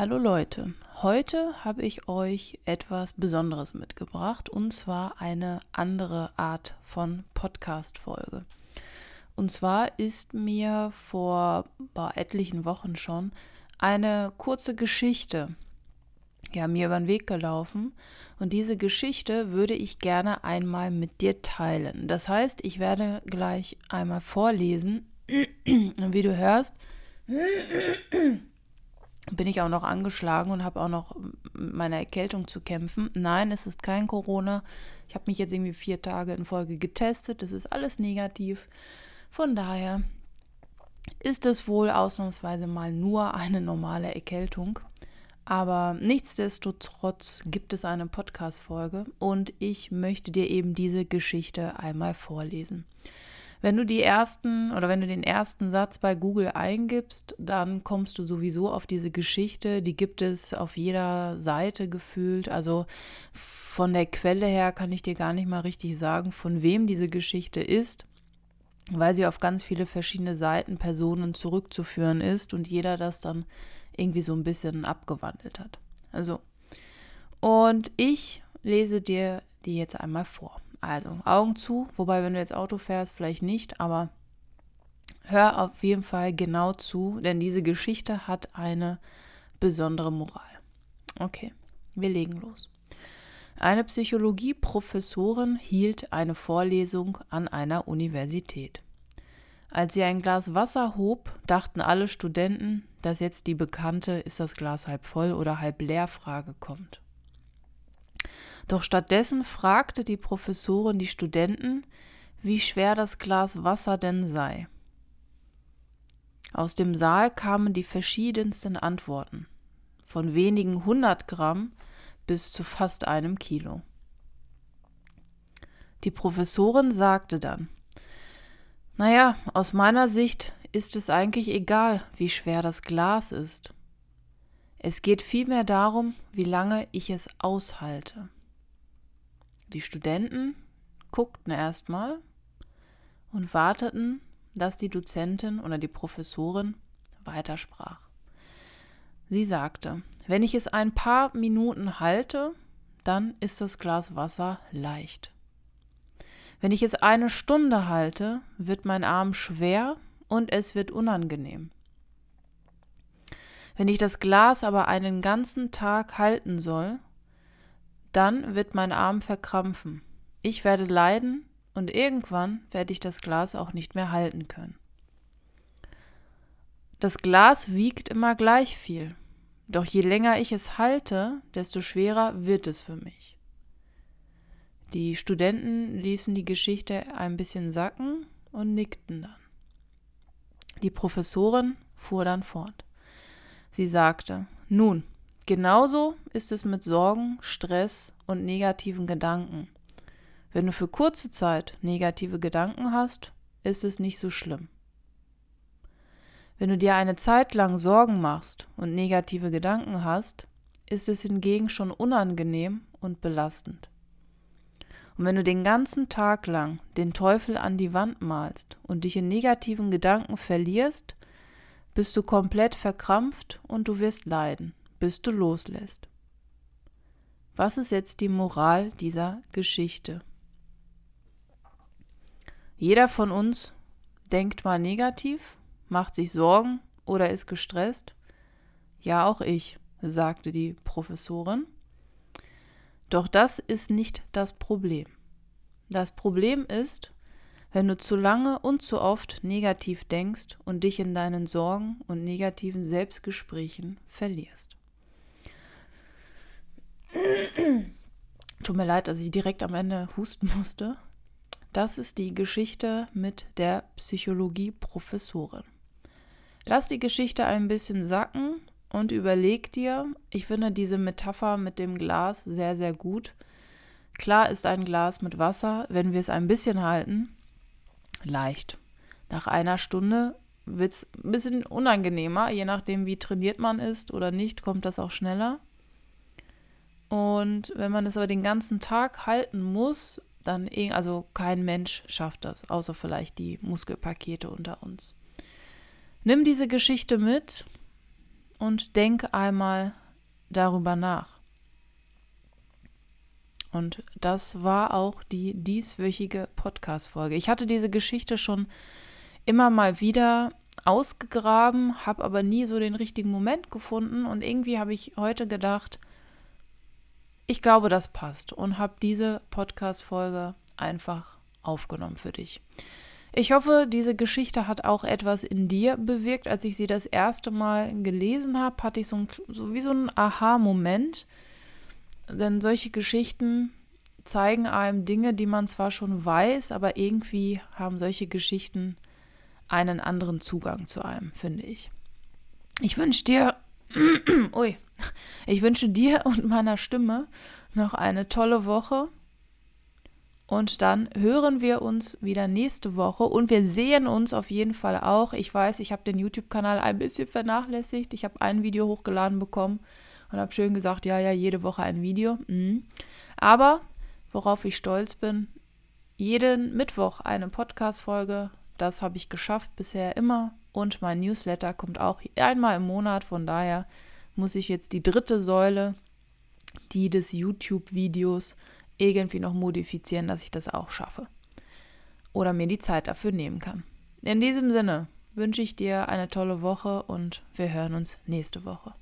Hallo Leute, heute habe ich euch etwas Besonderes mitgebracht und zwar eine andere Art von Podcast-Folge. Und zwar ist mir vor etlichen Wochen schon eine kurze Geschichte ja, mir über den Weg gelaufen und diese Geschichte würde ich gerne einmal mit dir teilen. Das heißt, ich werde gleich einmal vorlesen und wie du hörst, bin ich auch noch angeschlagen und habe auch noch mit meiner Erkältung zu kämpfen. Nein, es ist kein Corona. Ich habe mich jetzt irgendwie vier Tage in Folge getestet. Das ist alles negativ. Von daher ist es wohl ausnahmsweise mal nur eine normale Erkältung. Aber nichtsdestotrotz gibt es eine Podcast-Folge und ich möchte dir eben diese Geschichte einmal vorlesen. Wenn du die ersten oder wenn du den ersten Satz bei Google eingibst, dann kommst du sowieso auf diese Geschichte. Die gibt es auf jeder Seite gefühlt. Also von der Quelle her kann ich dir gar nicht mal richtig sagen, von wem diese Geschichte ist, weil sie auf ganz viele verschiedene Seiten, Personen zurückzuführen ist und jeder das dann irgendwie so ein bisschen abgewandelt hat. Also, und ich lese dir die jetzt einmal vor. Also Augen zu, wobei wenn du jetzt Auto fährst, vielleicht nicht, aber hör auf jeden Fall genau zu, denn diese Geschichte hat eine besondere Moral. Okay, wir legen los. Eine Psychologieprofessorin hielt eine Vorlesung an einer Universität. Als sie ein Glas Wasser hob, dachten alle Studenten, dass jetzt die bekannte ist das Glas halb voll oder halb leer Frage kommt. Doch stattdessen fragte die Professorin die Studenten, wie schwer das Glas Wasser denn sei. Aus dem Saal kamen die verschiedensten Antworten, von wenigen hundert Gramm bis zu fast einem Kilo. Die Professorin sagte dann, naja, aus meiner Sicht ist es eigentlich egal, wie schwer das Glas ist. Es geht vielmehr darum, wie lange ich es aushalte. Die Studenten guckten erstmal und warteten, dass die Dozentin oder die Professorin weitersprach. Sie sagte, wenn ich es ein paar Minuten halte, dann ist das Glas Wasser leicht. Wenn ich es eine Stunde halte, wird mein Arm schwer und es wird unangenehm. Wenn ich das Glas aber einen ganzen Tag halten soll, dann wird mein Arm verkrampfen. Ich werde leiden und irgendwann werde ich das Glas auch nicht mehr halten können. Das Glas wiegt immer gleich viel, doch je länger ich es halte, desto schwerer wird es für mich. Die Studenten ließen die Geschichte ein bisschen sacken und nickten dann. Die Professorin fuhr dann fort. Sie sagte, nun, Genauso ist es mit Sorgen, Stress und negativen Gedanken. Wenn du für kurze Zeit negative Gedanken hast, ist es nicht so schlimm. Wenn du dir eine Zeit lang Sorgen machst und negative Gedanken hast, ist es hingegen schon unangenehm und belastend. Und wenn du den ganzen Tag lang den Teufel an die Wand malst und dich in negativen Gedanken verlierst, bist du komplett verkrampft und du wirst leiden bis du loslässt. Was ist jetzt die Moral dieser Geschichte? Jeder von uns denkt mal negativ, macht sich Sorgen oder ist gestresst. Ja, auch ich, sagte die Professorin. Doch das ist nicht das Problem. Das Problem ist, wenn du zu lange und zu oft negativ denkst und dich in deinen Sorgen und negativen Selbstgesprächen verlierst. Tut mir leid, dass ich direkt am Ende husten musste. Das ist die Geschichte mit der Psychologie-Professorin. Lass die Geschichte ein bisschen sacken und überleg dir, ich finde diese Metapher mit dem Glas sehr, sehr gut. Klar ist ein Glas mit Wasser, wenn wir es ein bisschen halten, leicht. Nach einer Stunde wird es ein bisschen unangenehmer, je nachdem, wie trainiert man ist oder nicht, kommt das auch schneller. Und wenn man es aber den ganzen Tag halten muss, dann, eh, also kein Mensch schafft das, außer vielleicht die Muskelpakete unter uns. Nimm diese Geschichte mit und denk einmal darüber nach. Und das war auch die dieswöchige Podcast-Folge. Ich hatte diese Geschichte schon immer mal wieder ausgegraben, habe aber nie so den richtigen Moment gefunden und irgendwie habe ich heute gedacht, ich glaube, das passt und habe diese Podcast-Folge einfach aufgenommen für dich. Ich hoffe, diese Geschichte hat auch etwas in dir bewirkt. Als ich sie das erste Mal gelesen habe, hatte ich so, ein, so wie so einen Aha-Moment. Denn solche Geschichten zeigen einem Dinge, die man zwar schon weiß, aber irgendwie haben solche Geschichten einen anderen Zugang zu einem, finde ich. Ich wünsche dir, ui, ich wünsche dir und meiner Stimme noch eine tolle Woche. Und dann hören wir uns wieder nächste Woche und wir sehen uns auf jeden Fall auch. Ich weiß, ich habe den YouTube-Kanal ein bisschen vernachlässigt. Ich habe ein Video hochgeladen bekommen und habe schön gesagt, ja, ja, jede Woche ein Video. Mhm. Aber worauf ich stolz bin, jeden Mittwoch eine Podcast-Folge. Das habe ich geschafft bisher immer. Und mein Newsletter kommt auch einmal im Monat. Von daher muss ich jetzt die dritte Säule, die des YouTube-Videos, irgendwie noch modifizieren, dass ich das auch schaffe. Oder mir die Zeit dafür nehmen kann. In diesem Sinne wünsche ich dir eine tolle Woche und wir hören uns nächste Woche.